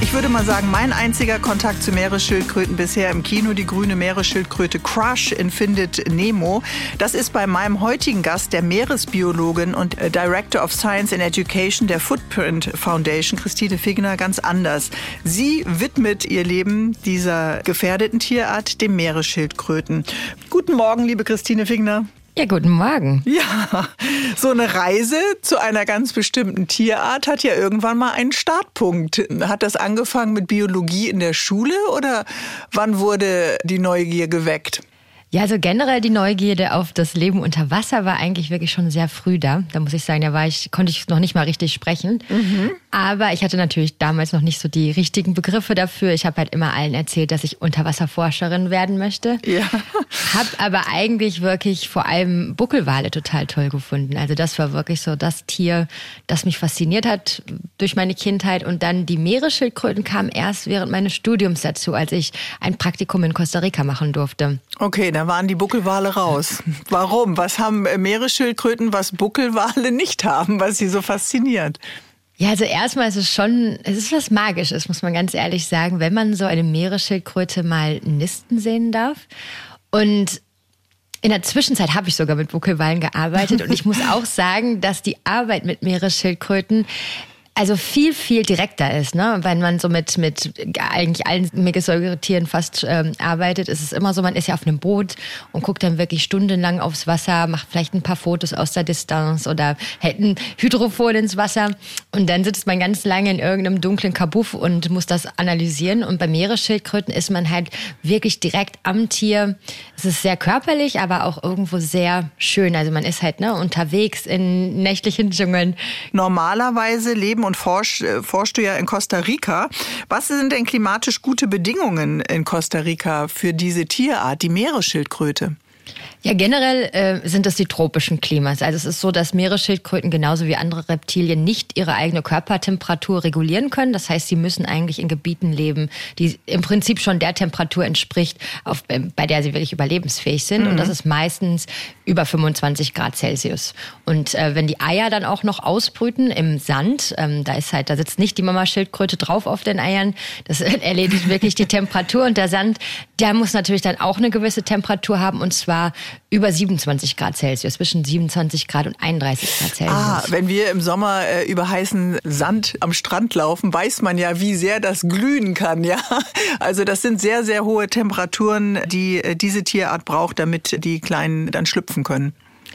Ich würde mal sagen, mein einziger Kontakt zu Meeresschildkröten bisher im Kino, die grüne Meeresschildkröte Crush in Findet Nemo. Das ist bei meinem heutigen Gast, der Meeresbiologin und äh, Director of Science and Education der Footprint Foundation, Christine Figner, ganz anders. Sie widmet ihr Leben dieser gefährdeten Tierart, dem Meeresschildkröten. Guten Morgen, liebe Christine Figner. Ja, guten Morgen. Ja, so eine Reise zu einer ganz bestimmten Tierart hat ja irgendwann mal einen Startpunkt. Hat das angefangen mit Biologie in der Schule oder wann wurde die Neugier geweckt? Ja, also generell die Neugierde auf das Leben unter Wasser war eigentlich wirklich schon sehr früh da. Da muss ich sagen, da war ich, konnte ich noch nicht mal richtig sprechen. Mhm. Aber ich hatte natürlich damals noch nicht so die richtigen Begriffe dafür. Ich habe halt immer allen erzählt, dass ich Unterwasserforscherin werden möchte. Ja. Hab aber eigentlich wirklich vor allem Buckelwale total toll gefunden. Also das war wirklich so das Tier, das mich fasziniert hat durch meine Kindheit. Und dann die Meeresschildkröten kamen erst während meines Studiums dazu, als ich ein Praktikum in Costa Rica machen durfte. Okay, da waren die Buckelwale raus. Warum? Was haben Meeresschildkröten, was Buckelwale nicht haben, was sie so fasziniert? Ja, also erstmal ist es schon, es ist was Magisches, muss man ganz ehrlich sagen, wenn man so eine Meeresschildkröte mal nisten sehen darf. Und in der Zwischenzeit habe ich sogar mit Buckelwalen gearbeitet und ich muss auch sagen, dass die Arbeit mit Meeresschildkröten also viel, viel direkter ist. Ne? Wenn man so mit, mit eigentlich allen Megasäugetieren fast ähm, arbeitet, ist es immer so, man ist ja auf einem Boot und guckt dann wirklich stundenlang aufs Wasser, macht vielleicht ein paar Fotos aus der Distanz oder hält ein Hydrophon ins Wasser und dann sitzt man ganz lange in irgendeinem dunklen Kabuff und muss das analysieren. Und bei Meeresschildkröten ist man halt wirklich direkt am Tier. Es ist sehr körperlich, aber auch irgendwo sehr schön. Also man ist halt ne, unterwegs in nächtlichen Dschungeln. Normalerweise leben und forsch, äh, forschst du ja in Costa Rica. Was sind denn klimatisch gute Bedingungen in Costa Rica für diese Tierart, die Meeresschildkröte? Ja, generell äh, sind das die tropischen Klimas. Also es ist so, dass Meeresschildkröten genauso wie andere Reptilien nicht ihre eigene Körpertemperatur regulieren können. Das heißt, sie müssen eigentlich in Gebieten leben, die im Prinzip schon der Temperatur entspricht, auf, äh, bei der sie wirklich überlebensfähig sind. Mhm. Und das ist meistens über 25 Grad Celsius. Und äh, wenn die Eier dann auch noch ausbrüten im Sand, ähm, da ist halt, da sitzt nicht die Mama-Schildkröte drauf auf den Eiern. Das erledigt wirklich die Temperatur. Und der Sand, der muss natürlich dann auch eine gewisse Temperatur haben. Und zwar über 27 Grad Celsius, zwischen 27 Grad und 31 Grad Celsius. Ah, wenn wir im Sommer äh, über heißen Sand am Strand laufen, weiß man ja, wie sehr das glühen kann, ja. Also das sind sehr, sehr hohe Temperaturen, die äh, diese Tierart braucht, damit die Kleinen dann schlüpfen können.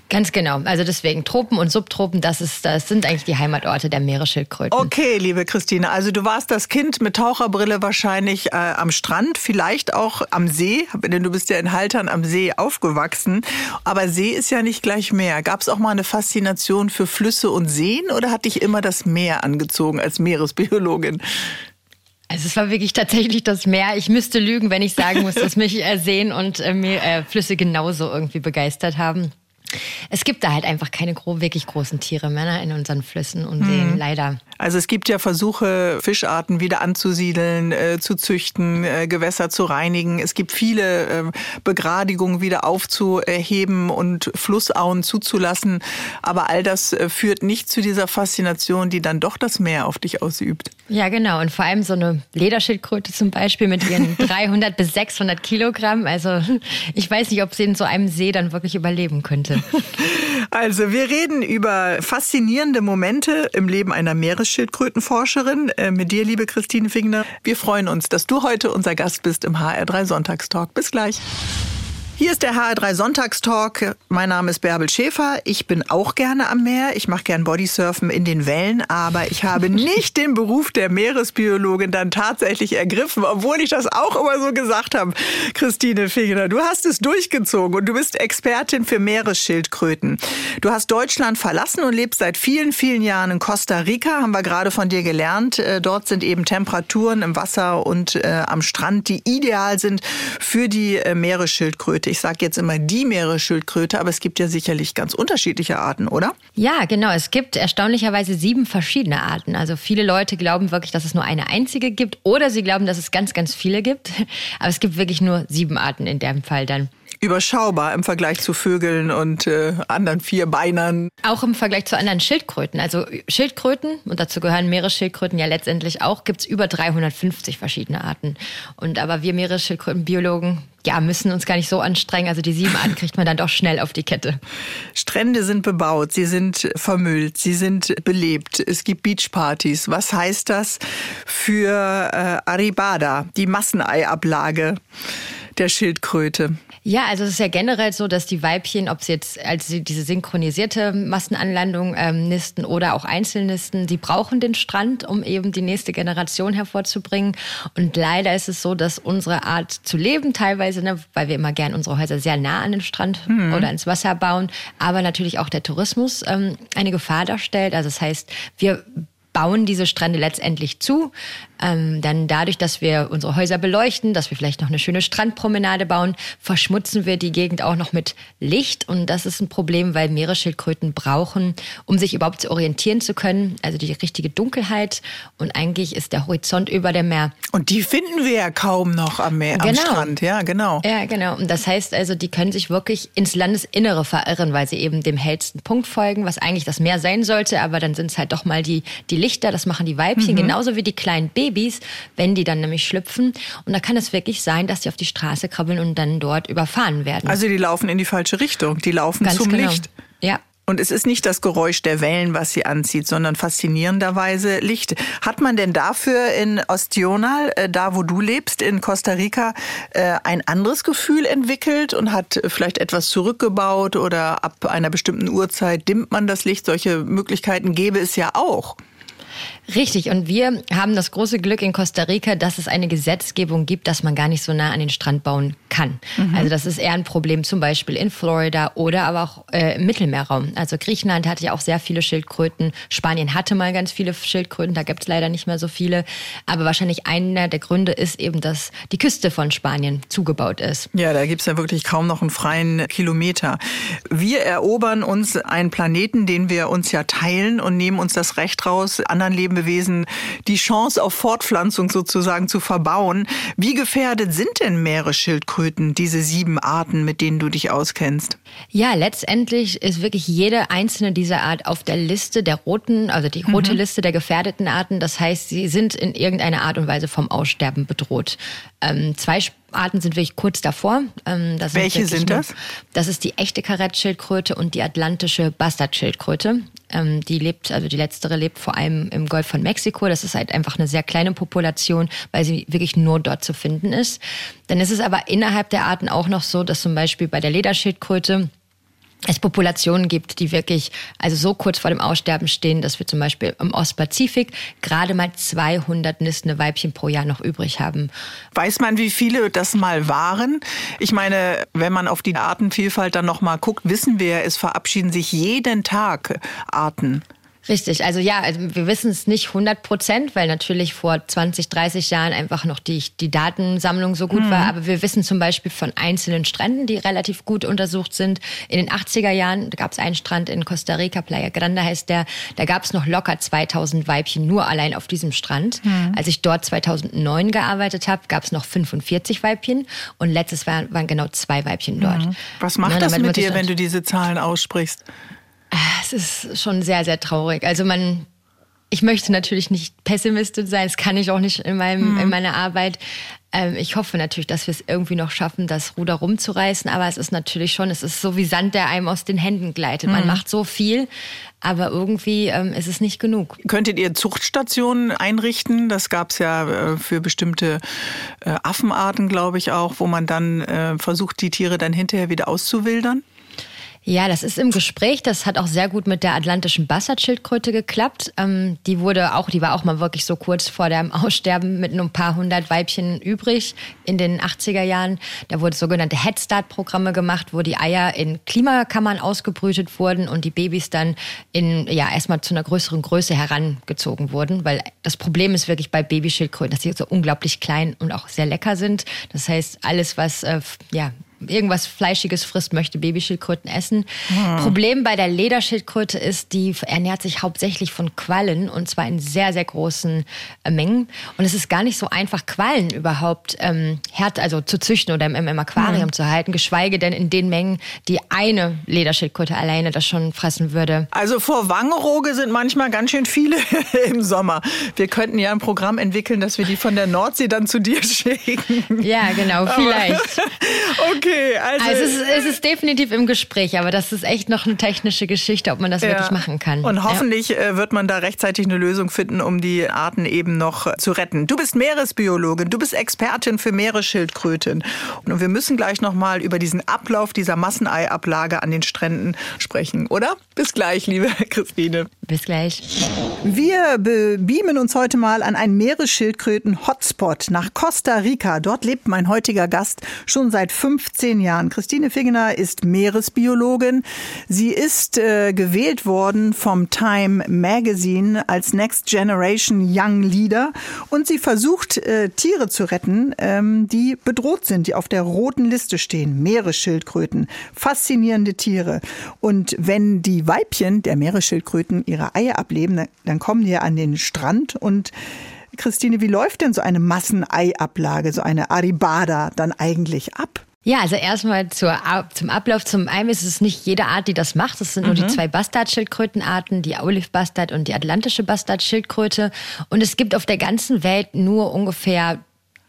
Ganz genau. Also deswegen Tropen und Subtropen, das, ist, das sind eigentlich die Heimatorte der Meeresschildkröten. Okay, liebe Christine, also du warst das Kind mit Taucherbrille wahrscheinlich äh, am Strand, vielleicht auch am See, denn du bist ja in Haltern am See aufgewachsen. Aber See ist ja nicht gleich Meer. Gab es auch mal eine Faszination für Flüsse und Seen oder hat dich immer das Meer angezogen als Meeresbiologin? Also es war wirklich tatsächlich das Meer. Ich müsste lügen, wenn ich sagen muss, dass mich äh, Seen und äh, äh, Flüsse genauso irgendwie begeistert haben. Es gibt da halt einfach keine wirklich großen Tiere mehr in unseren Flüssen und Seen, hm. leider. Also es gibt ja Versuche, Fischarten wieder anzusiedeln, äh, zu züchten, äh, Gewässer zu reinigen. Es gibt viele äh, Begradigungen wieder aufzuheben und Flussauen zuzulassen. Aber all das äh, führt nicht zu dieser Faszination, die dann doch das Meer auf dich ausübt. Ja, genau. Und vor allem so eine Lederschildkröte zum Beispiel mit ihren 300 bis 600 Kilogramm. Also ich weiß nicht, ob sie in so einem See dann wirklich überleben könnte. Also wir reden über faszinierende Momente im Leben einer Meeresschildkrötenforscherin. Äh, mit dir, liebe Christine Fingner. Wir freuen uns, dass du heute unser Gast bist im HR3 Sonntagstalk. Bis gleich. Hier ist der HR3 Sonntagstalk. Mein Name ist Bärbel Schäfer. Ich bin auch gerne am Meer. Ich mache gern Bodysurfen in den Wellen, aber ich habe nicht den Beruf der Meeresbiologin dann tatsächlich ergriffen, obwohl ich das auch immer so gesagt habe. Christine Fegner, du hast es durchgezogen und du bist Expertin für Meeresschildkröten. Du hast Deutschland verlassen und lebst seit vielen, vielen Jahren in Costa Rica, haben wir gerade von dir gelernt. Äh, dort sind eben Temperaturen im Wasser und äh, am Strand, die ideal sind für die äh, Meeresschildkröten. Meeresschildkröte. Ich sage jetzt immer die Meeresschildkröte, aber es gibt ja sicherlich ganz unterschiedliche Arten, oder? Ja, genau. Es gibt erstaunlicherweise sieben verschiedene Arten. Also viele Leute glauben wirklich, dass es nur eine einzige gibt oder sie glauben, dass es ganz, ganz viele gibt. Aber es gibt wirklich nur sieben Arten in dem Fall dann überschaubar im Vergleich zu Vögeln und äh, anderen Vierbeinern. Auch im Vergleich zu anderen Schildkröten. Also Schildkröten, und dazu gehören Meeresschildkröten ja letztendlich auch, gibt es über 350 verschiedene Arten. Und aber wir Meeresschildkrötenbiologen, ja, müssen uns gar nicht so anstrengen. Also die sieben Arten kriegt man dann doch schnell auf die Kette. Strände sind bebaut, sie sind vermüllt, sie sind belebt. Es gibt Beachpartys. Was heißt das für äh, Aribada, die Masseneiablage der Schildkröte? Ja, also es ist ja generell so, dass die Weibchen, ob sie jetzt als diese synchronisierte Massenanlandung ähm, nisten oder auch Einzelnisten, die brauchen den Strand, um eben die nächste Generation hervorzubringen. Und leider ist es so, dass unsere Art zu leben teilweise, ne, weil wir immer gern unsere Häuser sehr nah an den Strand mhm. oder ins Wasser bauen, aber natürlich auch der Tourismus ähm, eine Gefahr darstellt. Also das heißt, wir bauen diese Strände letztendlich zu. Ähm, dann dadurch, dass wir unsere Häuser beleuchten, dass wir vielleicht noch eine schöne Strandpromenade bauen, verschmutzen wir die Gegend auch noch mit Licht. Und das ist ein Problem, weil Meeresschildkröten brauchen, um sich überhaupt zu orientieren zu können. Also die richtige Dunkelheit. Und eigentlich ist der Horizont über dem Meer. Und die finden wir ja kaum noch am Meer, genau. am Strand. Ja, genau. Ja, genau. Und das heißt also, die können sich wirklich ins Landesinnere verirren, weil sie eben dem hellsten Punkt folgen, was eigentlich das Meer sein sollte. Aber dann sind es halt doch mal die, die Lichter. Das machen die Weibchen, mhm. genauso wie die kleinen Babys. Babys, wenn die dann nämlich schlüpfen. Und da kann es wirklich sein, dass sie auf die Straße krabbeln und dann dort überfahren werden. Also die laufen in die falsche Richtung. Die laufen Ganz zum genau. Licht. Ja, und es ist nicht das Geräusch der Wellen, was sie anzieht, sondern faszinierenderweise Licht. Hat man denn dafür in Ostional, äh, da wo du lebst, in Costa Rica, äh, ein anderes Gefühl entwickelt und hat vielleicht etwas zurückgebaut oder ab einer bestimmten Uhrzeit dimmt man das Licht? Solche Möglichkeiten gäbe es ja auch. Richtig. Und wir haben das große Glück in Costa Rica, dass es eine Gesetzgebung gibt, dass man gar nicht so nah an den Strand bauen kann. Mhm. Also das ist eher ein Problem zum Beispiel in Florida oder aber auch äh, im Mittelmeerraum. Also Griechenland hatte ja auch sehr viele Schildkröten. Spanien hatte mal ganz viele Schildkröten. Da gibt es leider nicht mehr so viele. Aber wahrscheinlich einer der Gründe ist eben, dass die Küste von Spanien zugebaut ist. Ja, da gibt es ja wirklich kaum noch einen freien Kilometer. Wir erobern uns einen Planeten, den wir uns ja teilen und nehmen uns das Recht raus, anderen Leben Lebewesen die Chance auf Fortpflanzung sozusagen zu verbauen. Wie gefährdet sind denn Meeresschildkröten, diese sieben Arten, mit denen du dich auskennst? Ja, letztendlich ist wirklich jede einzelne dieser Art auf der Liste der roten, also die rote mhm. Liste der gefährdeten Arten. Das heißt, sie sind in irgendeiner Art und Weise vom Aussterben bedroht. Ähm, zwei Arten sind wirklich kurz davor. Ähm, Welche sind das? Nur, das ist die echte Karettschildkröte und die atlantische Bastardschildkröte. Ähm, die lebt, also die letztere lebt vor allem im Golf von Mexiko. Das ist halt einfach eine sehr kleine Population, weil sie wirklich nur dort zu finden ist. Dann ist es aber innerhalb der Arten auch noch so, dass zum Beispiel bei der Lederschildkröte es Populationen gibt, die wirklich also so kurz vor dem Aussterben stehen, dass wir zum Beispiel im Ostpazifik gerade mal 200 nistende Weibchen pro Jahr noch übrig haben. Weiß man, wie viele das mal waren? Ich meine, wenn man auf die Artenvielfalt dann noch mal guckt, wissen wir, es verabschieden sich jeden Tag Arten. Richtig, also ja, also wir wissen es nicht 100 Prozent, weil natürlich vor 20, 30 Jahren einfach noch die, die Datensammlung so gut mhm. war. Aber wir wissen zum Beispiel von einzelnen Stränden, die relativ gut untersucht sind. In den 80er Jahren gab es einen Strand in Costa Rica, Playa Grande heißt der. Da gab es noch locker 2000 Weibchen nur allein auf diesem Strand. Mhm. Als ich dort 2009 gearbeitet habe, gab es noch 45 Weibchen und letztes Jahr waren genau zwei Weibchen dort. Mhm. Was macht ja, das mit dir, wenn du diese Zahlen aussprichst? Es ist schon sehr, sehr traurig. Also man, ich möchte natürlich nicht pessimistisch sein, das kann ich auch nicht in, meinem, mhm. in meiner Arbeit. Ähm, ich hoffe natürlich, dass wir es irgendwie noch schaffen, das Ruder rumzureißen, aber es ist natürlich schon, es ist so wie Sand, der einem aus den Händen gleitet. Mhm. Man macht so viel, aber irgendwie ähm, ist es nicht genug. Könntet ihr Zuchtstationen einrichten? Das gab es ja äh, für bestimmte äh, Affenarten, glaube ich, auch, wo man dann äh, versucht, die Tiere dann hinterher wieder auszuwildern? Ja, das ist im Gespräch. Das hat auch sehr gut mit der atlantischen Bassardschildkröte geklappt. Ähm, die wurde auch, die war auch mal wirklich so kurz vor dem Aussterben mit nur ein paar hundert Weibchen übrig in den 80er Jahren. Da wurde sogenannte Head Start Programme gemacht, wo die Eier in Klimakammern ausgebrütet wurden und die Babys dann in, ja, erstmal zu einer größeren Größe herangezogen wurden, weil das Problem ist wirklich bei Babyschildkröten, dass sie so unglaublich klein und auch sehr lecker sind. Das heißt, alles, was, äh, ja, irgendwas Fleischiges frisst, möchte Babyschildkröten essen. Hm. Problem bei der Lederschildkröte ist, die ernährt sich hauptsächlich von Quallen und zwar in sehr, sehr großen äh, Mengen. Und es ist gar nicht so einfach, Quallen überhaupt ähm, hart, also zu züchten oder im, im Aquarium hm. zu halten, geschweige denn in den Mengen, die eine Lederschildkröte alleine das schon fressen würde. Also vor Wangeroge sind manchmal ganz schön viele im Sommer. Wir könnten ja ein Programm entwickeln, dass wir die von der Nordsee dann zu dir schicken. Ja, genau, vielleicht. okay, also. also es, ist, es ist definitiv im Gespräch, aber das ist echt noch eine technische Geschichte, ob man das ja. wirklich machen kann. Und hoffentlich ja. wird man da rechtzeitig eine Lösung finden, um die Arten eben noch zu retten. Du bist Meeresbiologin, du bist Expertin für Meeresschildkröten. Und wir müssen gleich noch mal über diesen Ablauf dieser Masseneiablage an den Stränden sprechen, oder? Bis gleich, liebe Christine. Bis gleich. Wir beamen uns heute mal an einen Meeresschildkröten-Hotspot nach Costa Rica. Dort lebt mein heutiger Gast schon seit 15 Jahren. Christine Figener ist Meeresbiologin. Sie ist äh, gewählt worden vom Time Magazine als Next Generation Young Leader und sie versucht, äh, Tiere zu retten, ähm, die bedroht sind, die auf der roten Liste stehen. Meeresschildkröten. Faszinierende Tiere. Und wenn die Weibchen der Meeresschildkröten ihre Eier ableben, dann kommen die an den Strand und Christine, wie läuft denn so eine Masseneiablage, so eine Aribada dann eigentlich ab? Ja, also erstmal zur, zum Ablauf. Zum einen ist es nicht jede Art, die das macht. Es sind mhm. nur die mhm. zwei Bastardschildkrötenarten, die Olive Bastard und die atlantische Bastardschildkröte. Und es gibt auf der ganzen Welt nur ungefähr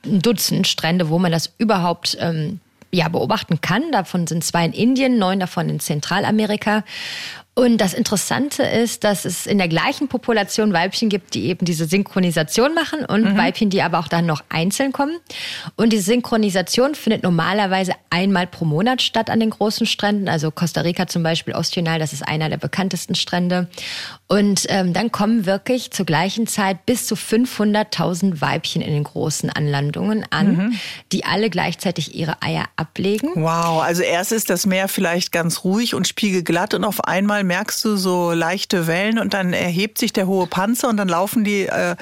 ein Dutzend Strände, wo man das überhaupt ähm, ja, beobachten kann. Davon sind zwei in Indien, neun davon in Zentralamerika. Und das Interessante ist, dass es in der gleichen Population Weibchen gibt, die eben diese Synchronisation machen und mhm. Weibchen, die aber auch dann noch einzeln kommen. Und die Synchronisation findet normalerweise einmal pro Monat statt an den großen Stränden. Also Costa Rica zum Beispiel, Ostional, das ist einer der bekanntesten Strände. Und ähm, dann kommen wirklich zur gleichen Zeit bis zu 500.000 Weibchen in den großen Anlandungen an, mhm. die alle gleichzeitig ihre Eier ablegen. Wow, also erst ist das Meer vielleicht ganz ruhig und spiegelglatt und auf einmal merkst du so leichte Wellen und dann erhebt sich der hohe Panzer und dann laufen die äh,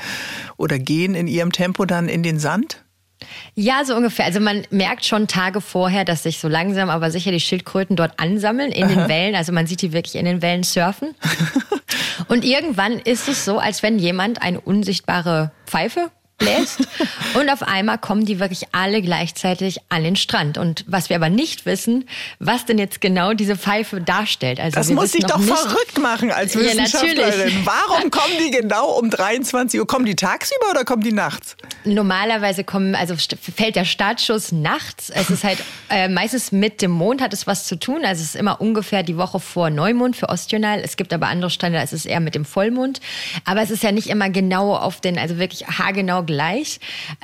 oder gehen in ihrem Tempo dann in den Sand? Ja, so ungefähr. Also man merkt schon Tage vorher, dass sich so langsam aber sicher die Schildkröten dort ansammeln in den Wellen. Also man sieht die wirklich in den Wellen surfen. Und irgendwann ist es so, als wenn jemand eine unsichtbare Pfeife bläst. und auf einmal kommen die wirklich alle gleichzeitig an den Strand. Und was wir aber nicht wissen, was denn jetzt genau diese Pfeife darstellt. Also das muss dich doch nicht, verrückt machen als Wissenschaftlerin. Ja, Warum kommen die genau um 23 Uhr? Kommen die tagsüber oder kommen die nachts? Normalerweise kommen, also fällt der Startschuss nachts. Es ist halt äh, meistens mit dem Mond hat es was zu tun. Also es ist immer ungefähr die Woche vor Neumond für Ostional. Es gibt aber andere Strände, da ist es eher mit dem Vollmond. Aber es ist ja nicht immer genau auf den, also wirklich haargenau gleich.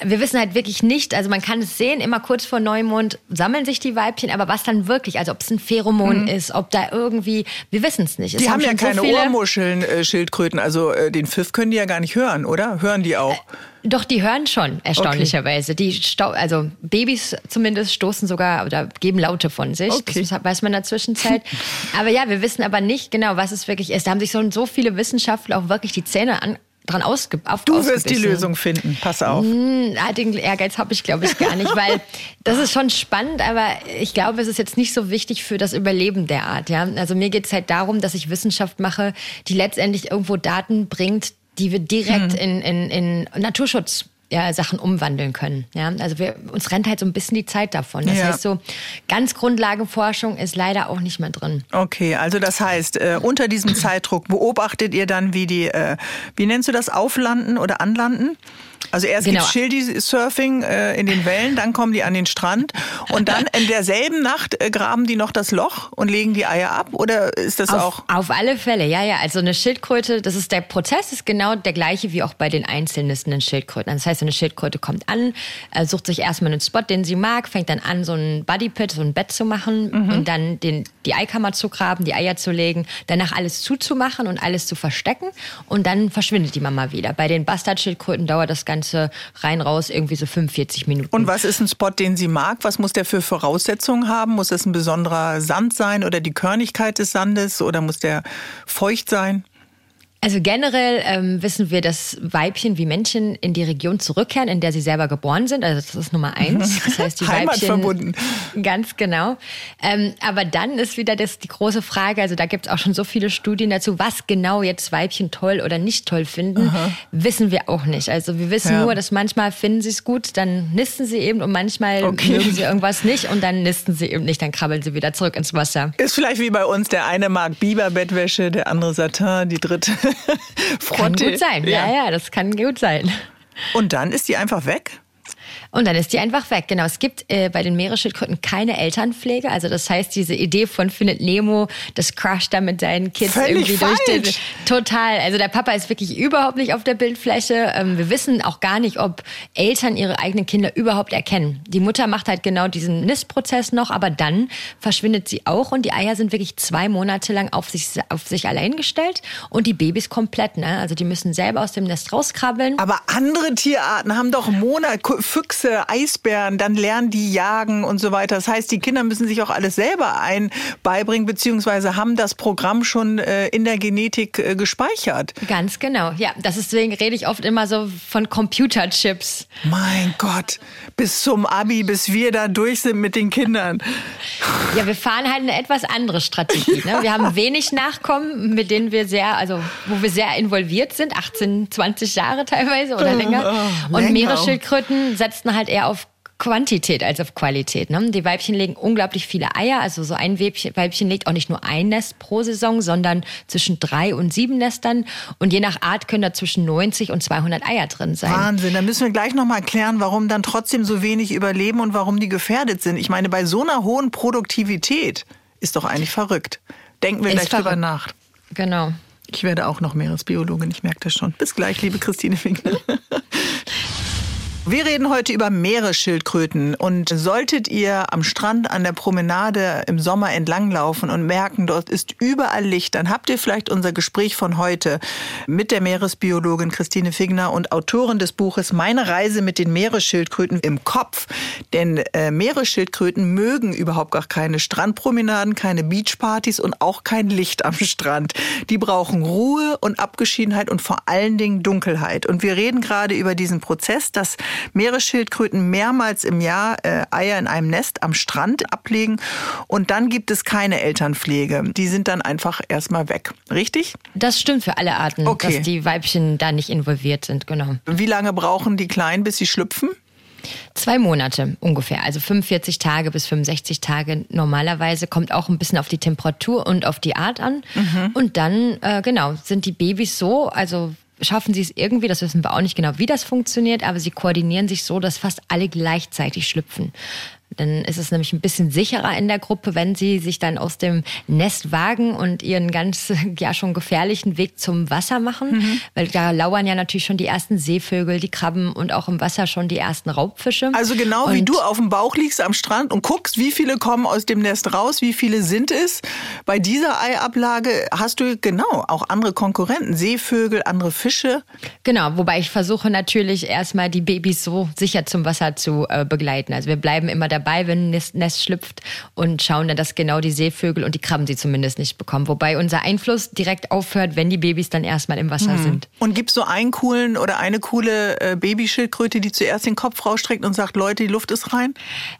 Wir wissen halt wirklich nicht, also man kann es sehen, immer kurz vor Neumond sammeln sich die Weibchen, aber was dann wirklich, also ob es ein Pheromon mhm. ist, ob da irgendwie, wir wissen es nicht. Es die haben, haben ja keine so Ohrmuscheln, äh, Schildkröten, also äh, den Pfiff können die ja gar nicht hören, oder? Hören die auch? Äh, doch, die hören schon, erstaunlicherweise. Okay. Die also Babys zumindest stoßen sogar oder geben Laute von sich. Okay. Das weiß man in der Zwischenzeit. aber ja, wir wissen aber nicht genau, was es wirklich ist. Da haben sich so, so viele Wissenschaftler auch wirklich die Zähne an, dran ausge auf, Du wirst die Lösung finden, pass auf. Hm, den Ehrgeiz habe ich, glaube ich, gar nicht, weil das ist schon spannend, aber ich glaube, es ist jetzt nicht so wichtig für das Überleben der Art. Ja? Also mir geht es halt darum, dass ich Wissenschaft mache, die letztendlich irgendwo Daten bringt, die wir direkt hm. in, in, in Naturschutz ja, Sachen umwandeln können. Ja, also wir, uns rennt halt so ein bisschen die Zeit davon. Das ja. heißt so, ganz Grundlagenforschung ist leider auch nicht mehr drin. Okay, also das heißt, äh, unter diesem Zeitdruck beobachtet ihr dann, wie die, äh, wie nennst du das, auflanden oder anlanden? Also erst genau. gibt Schildi-Surfing äh, in den Wellen, dann kommen die an den Strand und dann in derselben Nacht äh, graben die noch das Loch und legen die Eier ab oder ist das auf, auch? Auf alle Fälle, ja, ja. Also eine Schildkröte, das ist der Prozess ist genau der gleiche wie auch bei den einzelnen Schildkröten. Das heißt, eine Schildkröte kommt an, äh, sucht sich erstmal einen Spot, den sie mag, fängt dann an, so ein Bodypit, so ein Bett zu machen mhm. und dann den, die Eikammer zu graben, die Eier zu legen, danach alles zuzumachen und alles zu verstecken und dann verschwindet die Mama wieder. Bei den Bastardschildkröten dauert das Ganze rein raus irgendwie so 45 Minuten. Und was ist ein Spot, den sie mag? Was muss der für Voraussetzungen haben? Muss es ein besonderer Sand sein oder die Körnigkeit des Sandes oder muss der feucht sein? Also generell ähm, wissen wir, dass Weibchen wie Männchen in die Region zurückkehren, in der sie selber geboren sind. Also das ist Nummer eins. Das heißt, die Weibchen verbunden. Ganz genau. Ähm, aber dann ist wieder das die große Frage. Also da gibt es auch schon so viele Studien dazu, was genau jetzt Weibchen toll oder nicht toll finden, Aha. wissen wir auch nicht. Also wir wissen ja. nur, dass manchmal finden sie es gut, dann nisten sie eben und manchmal okay. mögen sie irgendwas nicht und dann nisten sie eben nicht, dann krabbeln sie wieder zurück ins Wasser. Ist vielleicht wie bei uns, der eine mag Biberbettwäsche, der andere Satin, die dritte Frotte. Kann gut sein, ja. ja, ja, das kann gut sein. Und dann ist die einfach weg? Und dann ist die einfach weg. Genau. Es gibt äh, bei den Meeresschildkröten keine Elternpflege. Also das heißt, diese Idee von Findet Nemo, das crasht da mit seinen Kids Völlig irgendwie falsch. durch den. Total. Also der Papa ist wirklich überhaupt nicht auf der Bildfläche. Ähm, wir wissen auch gar nicht, ob Eltern ihre eigenen Kinder überhaupt erkennen. Die Mutter macht halt genau diesen Nistprozess noch, aber dann verschwindet sie auch und die Eier sind wirklich zwei Monate lang auf sich, auf sich allein gestellt und die Babys komplett. Ne? Also die müssen selber aus dem Nest rauskrabbeln. Aber andere Tierarten haben doch Monate, Füchse Füchse, Eisbären, dann lernen die jagen und so weiter. Das heißt, die Kinder müssen sich auch alles selber ein beibringen, beziehungsweise haben das Programm schon äh, in der Genetik äh, gespeichert. Ganz genau. Ja, deswegen rede ich oft immer so von Computerchips. Mein Gott, bis zum Abi, bis wir da durch sind mit den Kindern. Ja, wir fahren halt eine etwas andere Strategie. Ne? Wir haben wenig Nachkommen, mit denen wir sehr, also wo wir sehr involviert sind, 18, 20 Jahre teilweise oder länger. Oh, und Meeresschildkröten setzen achten halt eher auf Quantität als auf Qualität. Ne? Die Weibchen legen unglaublich viele Eier. Also so ein Weibchen, Weibchen legt auch nicht nur ein Nest pro Saison, sondern zwischen drei und sieben Nestern. Und je nach Art können da zwischen 90 und 200 Eier drin sein. Wahnsinn. Da müssen wir gleich noch mal erklären, warum dann trotzdem so wenig überleben und warum die gefährdet sind. Ich meine, bei so einer hohen Produktivität ist doch eigentlich verrückt. Denken wir ist gleich verrückt. drüber nach. Genau. Ich werde auch noch Meeresbiologin, ich merke das schon. Bis gleich, liebe Christine Finkner. Wir reden heute über Meeresschildkröten und solltet ihr am Strand an der Promenade im Sommer entlanglaufen und merken, dort ist überall Licht, dann habt ihr vielleicht unser Gespräch von heute mit der Meeresbiologin Christine Figner und Autorin des Buches Meine Reise mit den Meeresschildkröten im Kopf. Denn äh, Meeresschildkröten mögen überhaupt gar keine Strandpromenaden, keine Beachpartys und auch kein Licht am Strand. Die brauchen Ruhe und Abgeschiedenheit und vor allen Dingen Dunkelheit. Und wir reden gerade über diesen Prozess, dass Meeresschildkröten mehrmals im Jahr äh, Eier in einem Nest am Strand ablegen und dann gibt es keine Elternpflege. Die sind dann einfach erstmal weg. Richtig? Das stimmt für alle Arten, okay. dass die Weibchen da nicht involviert sind, genau. Wie lange brauchen die Kleinen, bis sie schlüpfen? Zwei Monate ungefähr, also 45 Tage bis 65 Tage normalerweise. Kommt auch ein bisschen auf die Temperatur und auf die Art an. Mhm. Und dann, äh, genau, sind die Babys so, also schaffen sie es irgendwie, das wissen wir auch nicht genau, wie das funktioniert, aber sie koordinieren sich so, dass fast alle gleichzeitig schlüpfen. Dann ist es nämlich ein bisschen sicherer in der Gruppe, wenn sie sich dann aus dem Nest wagen und ihren ganz, ja, schon gefährlichen Weg zum Wasser machen. Mhm. Weil da lauern ja natürlich schon die ersten Seevögel, die Krabben und auch im Wasser schon die ersten Raubfische. Also genau und wie du auf dem Bauch liegst am Strand und guckst, wie viele kommen aus dem Nest raus, wie viele sind es. Bei dieser Eiablage hast du genau auch andere Konkurrenten, Seevögel, andere Fische. Genau, wobei ich versuche natürlich erstmal die Babys so sicher zum Wasser zu äh, begleiten. Also wir bleiben immer dabei dabei, wenn ein Nest, Nest schlüpft und schauen dann, dass genau die Seevögel und die Krabben sie zumindest nicht bekommen. Wobei unser Einfluss direkt aufhört, wenn die Babys dann erstmal im Wasser mhm. sind. Und gibt es so einen coolen oder eine coole äh, Babyschildkröte, die zuerst den Kopf rausstreckt und sagt, Leute, die Luft ist rein?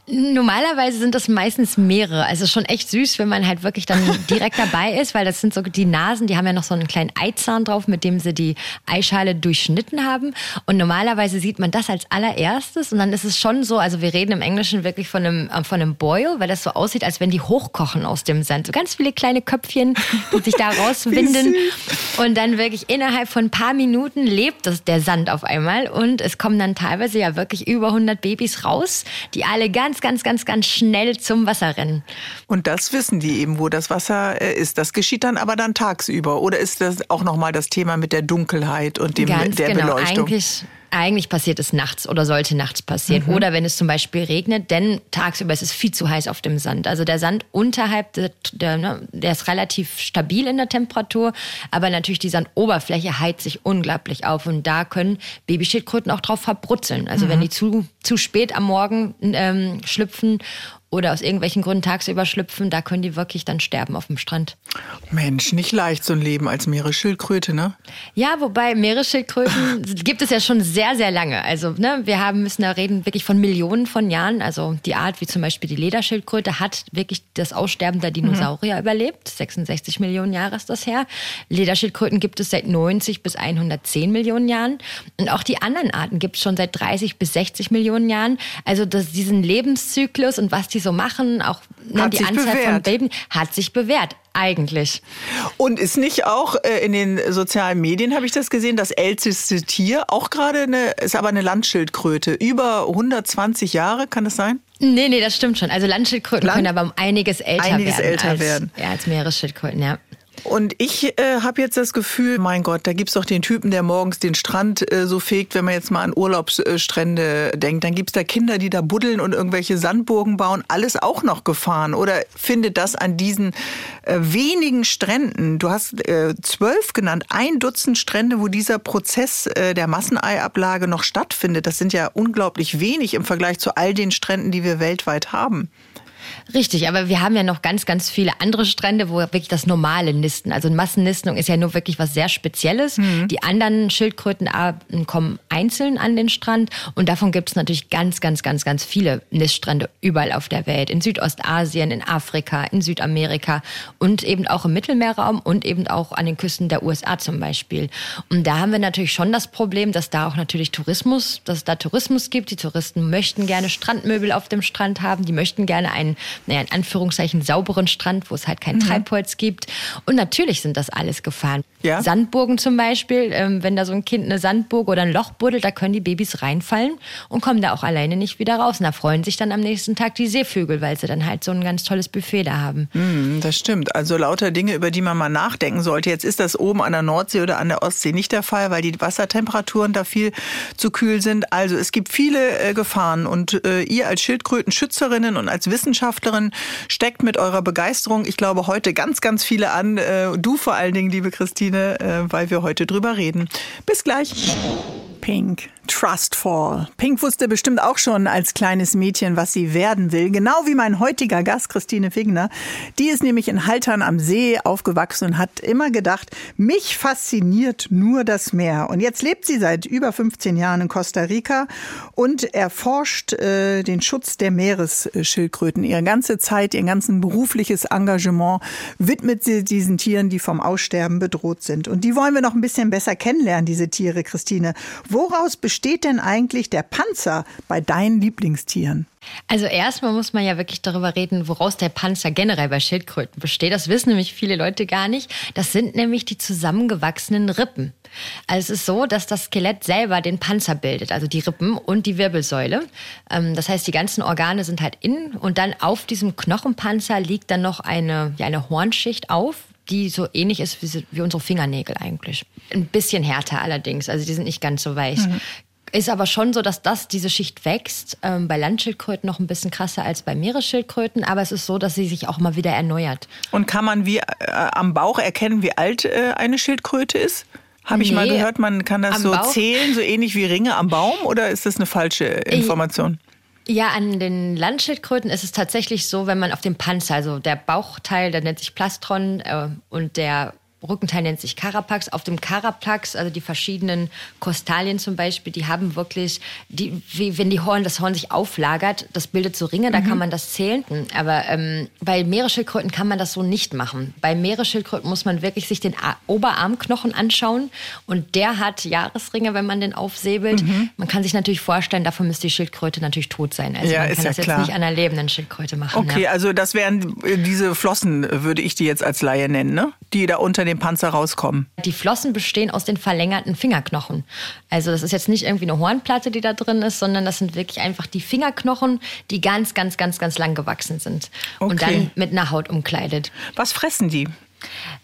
Normalerweise sind das meistens mehrere. Also schon echt süß, wenn man halt wirklich dann direkt dabei ist, weil das sind so die Nasen, die haben ja noch so einen kleinen Eizahn drauf, mit dem sie die Eischale durchschnitten haben. Und normalerweise sieht man das als allererstes und dann ist es schon so, also wir reden im Englischen wirklich von einem, äh, von einem Boil, weil das so aussieht, als wenn die hochkochen aus dem Sand. So ganz viele kleine Köpfchen, die sich da rauswinden. und dann wirklich innerhalb von ein paar Minuten lebt das, der Sand auf einmal. Und es kommen dann teilweise ja wirklich über 100 Babys raus, die alle ganz, ganz, ganz, ganz schnell zum Wasser rennen. Und das wissen die eben, wo das Wasser äh, ist. Das geschieht dann aber dann tagsüber. Oder ist das auch nochmal das Thema mit der Dunkelheit und dem, ganz der genau. Beleuchtung? Eigentlich eigentlich passiert es nachts oder sollte nachts passieren. Mhm. Oder wenn es zum Beispiel regnet, denn tagsüber ist es viel zu heiß auf dem Sand. Also der Sand unterhalb, der, der, ne, der ist relativ stabil in der Temperatur, aber natürlich die Sandoberfläche heizt sich unglaublich auf. Und da können Babyschildkröten auch drauf verbrutzeln. Also mhm. wenn die zu, zu spät am Morgen ähm, schlüpfen oder aus irgendwelchen Gründen tagsüber schlüpfen, da können die wirklich dann sterben auf dem Strand. Mensch, nicht leicht so ein Leben als Meeresschildkröte, ne? Ja, wobei Meeresschildkröten gibt es ja schon sehr, sehr lange. Also ne, wir haben müssen da reden wirklich von Millionen von Jahren. Also die Art wie zum Beispiel die Lederschildkröte hat wirklich das Aussterben der Dinosaurier mhm. überlebt. 66 Millionen Jahre ist das her. Lederschildkröten gibt es seit 90 bis 110 Millionen Jahren. Und auch die anderen Arten gibt es schon seit 30 bis 60 Millionen Jahren. Also das, diesen Lebenszyklus und was die so machen, auch ne, die Anzahl bewährt. von Babys, hat sich bewährt eigentlich. Und ist nicht auch äh, in den sozialen Medien, habe ich das gesehen, das älteste Tier, auch gerade eine, ist aber eine Landschildkröte, über 120 Jahre, kann das sein? Nee, nee, das stimmt schon. Also Landschildkröten Land können aber um einiges älter einiges werden. Älter als, werden. Ja, als Meeresschildkröten, ja. Und ich äh, habe jetzt das Gefühl, mein Gott, da gibt's doch den Typen, der morgens den Strand äh, so fegt, wenn man jetzt mal an Urlaubsstrände denkt. Dann gibt's da Kinder, die da buddeln und irgendwelche Sandburgen bauen. Alles auch noch Gefahren. Oder findet das an diesen äh, wenigen Stränden, du hast äh, zwölf genannt, ein Dutzend Strände, wo dieser Prozess äh, der Masseneiablage noch stattfindet. Das sind ja unglaublich wenig im Vergleich zu all den Stränden, die wir weltweit haben. Richtig, aber wir haben ja noch ganz, ganz viele andere Strände, wo wirklich das normale Nisten, also Massennistung ist ja nur wirklich was sehr Spezielles. Mhm. Die anderen Schildkrötenarten kommen einzeln an den Strand und davon gibt es natürlich ganz, ganz, ganz, ganz viele Niststrände überall auf der Welt. In Südostasien, in Afrika, in Südamerika und eben auch im Mittelmeerraum und eben auch an den Küsten der USA zum Beispiel. Und da haben wir natürlich schon das Problem, dass da auch natürlich Tourismus, dass es da Tourismus gibt. Die Touristen möchten gerne Strandmöbel auf dem Strand haben, die möchten gerne einen naja, in Anführungszeichen sauberen Strand, wo es halt kein mhm. Treibholz gibt. Und natürlich sind das alles Gefahren. Ja. Sandburgen zum Beispiel, ähm, wenn da so ein Kind eine Sandburg oder ein Loch buddelt, da können die Babys reinfallen und kommen da auch alleine nicht wieder raus. Und da freuen sich dann am nächsten Tag die Seevögel, weil sie dann halt so ein ganz tolles Buffet da haben. Mhm, das stimmt. Also lauter Dinge, über die man mal nachdenken sollte. Jetzt ist das oben an der Nordsee oder an der Ostsee nicht der Fall, weil die Wassertemperaturen da viel zu kühl sind. Also es gibt viele äh, Gefahren und äh, ihr als Schildkrötenschützerinnen und als Wissenschaftler Wissenschaftlerin, steckt mit eurer Begeisterung, ich glaube, heute ganz, ganz viele an. Äh, du vor allen Dingen, liebe Christine, äh, weil wir heute drüber reden. Bis gleich. Pink. Trustfall. Pink wusste bestimmt auch schon als kleines Mädchen, was sie werden will. Genau wie mein heutiger Gast, Christine Figner. Die ist nämlich in Haltern am See aufgewachsen und hat immer gedacht, mich fasziniert nur das Meer. Und jetzt lebt sie seit über 15 Jahren in Costa Rica und erforscht äh, den Schutz der Meeresschildkröten. Ihre ganze Zeit, ihr ganzen berufliches Engagement widmet sie diesen Tieren, die vom Aussterben bedroht sind. Und die wollen wir noch ein bisschen besser kennenlernen, diese Tiere, Christine. Woraus besteht besteht denn eigentlich der Panzer bei deinen Lieblingstieren? Also erstmal muss man ja wirklich darüber reden, woraus der Panzer generell bei Schildkröten besteht. Das wissen nämlich viele Leute gar nicht. Das sind nämlich die zusammengewachsenen Rippen. Also es ist so, dass das Skelett selber den Panzer bildet, also die Rippen und die Wirbelsäule. Ähm, das heißt, die ganzen Organe sind halt innen und dann auf diesem Knochenpanzer liegt dann noch eine, ja, eine Hornschicht auf, die so ähnlich ist wie, wie, unsere Fingernägel eigentlich. Ein bisschen härter allerdings, also die sind nicht ganz so weich. Mhm. Ist aber schon so, dass das, diese Schicht wächst. Ähm, bei Landschildkröten noch ein bisschen krasser als bei Meeresschildkröten, aber es ist so, dass sie sich auch mal wieder erneuert. Und kann man wie äh, am Bauch erkennen, wie alt äh, eine Schildkröte ist? Habe ich nee, mal gehört, man kann das so Bauch? zählen, so ähnlich wie Ringe am Baum, oder ist das eine falsche Information? Ja, an den Landschildkröten ist es tatsächlich so, wenn man auf dem Panzer, also der Bauchteil, der nennt sich Plastron äh, und der Rückenteil nennt sich Carapax. Auf dem Carapax, also die verschiedenen Kostalien zum Beispiel, die haben wirklich, die, wie wenn die Horn, das Horn sich auflagert, das bildet so Ringe, da mhm. kann man das zählen. Aber ähm, bei Meeresschildkröten kann man das so nicht machen. Bei Meeresschildkröten muss man wirklich sich den Oberarmknochen anschauen und der hat Jahresringe, wenn man den aufsäbelt. Mhm. Man kann sich natürlich vorstellen, dafür müsste die Schildkröte natürlich tot sein. Also ja, man kann das ja jetzt nicht an einer lebenden Schildkröte machen. Okay, ja. also das wären diese Flossen, würde ich die jetzt als Laie nennen, ne? die da unter dem Panzer rauskommen? Die Flossen bestehen aus den verlängerten Fingerknochen. Also das ist jetzt nicht irgendwie eine Hornplatte, die da drin ist, sondern das sind wirklich einfach die Fingerknochen, die ganz, ganz, ganz, ganz lang gewachsen sind okay. und dann mit einer Haut umkleidet. Was fressen die?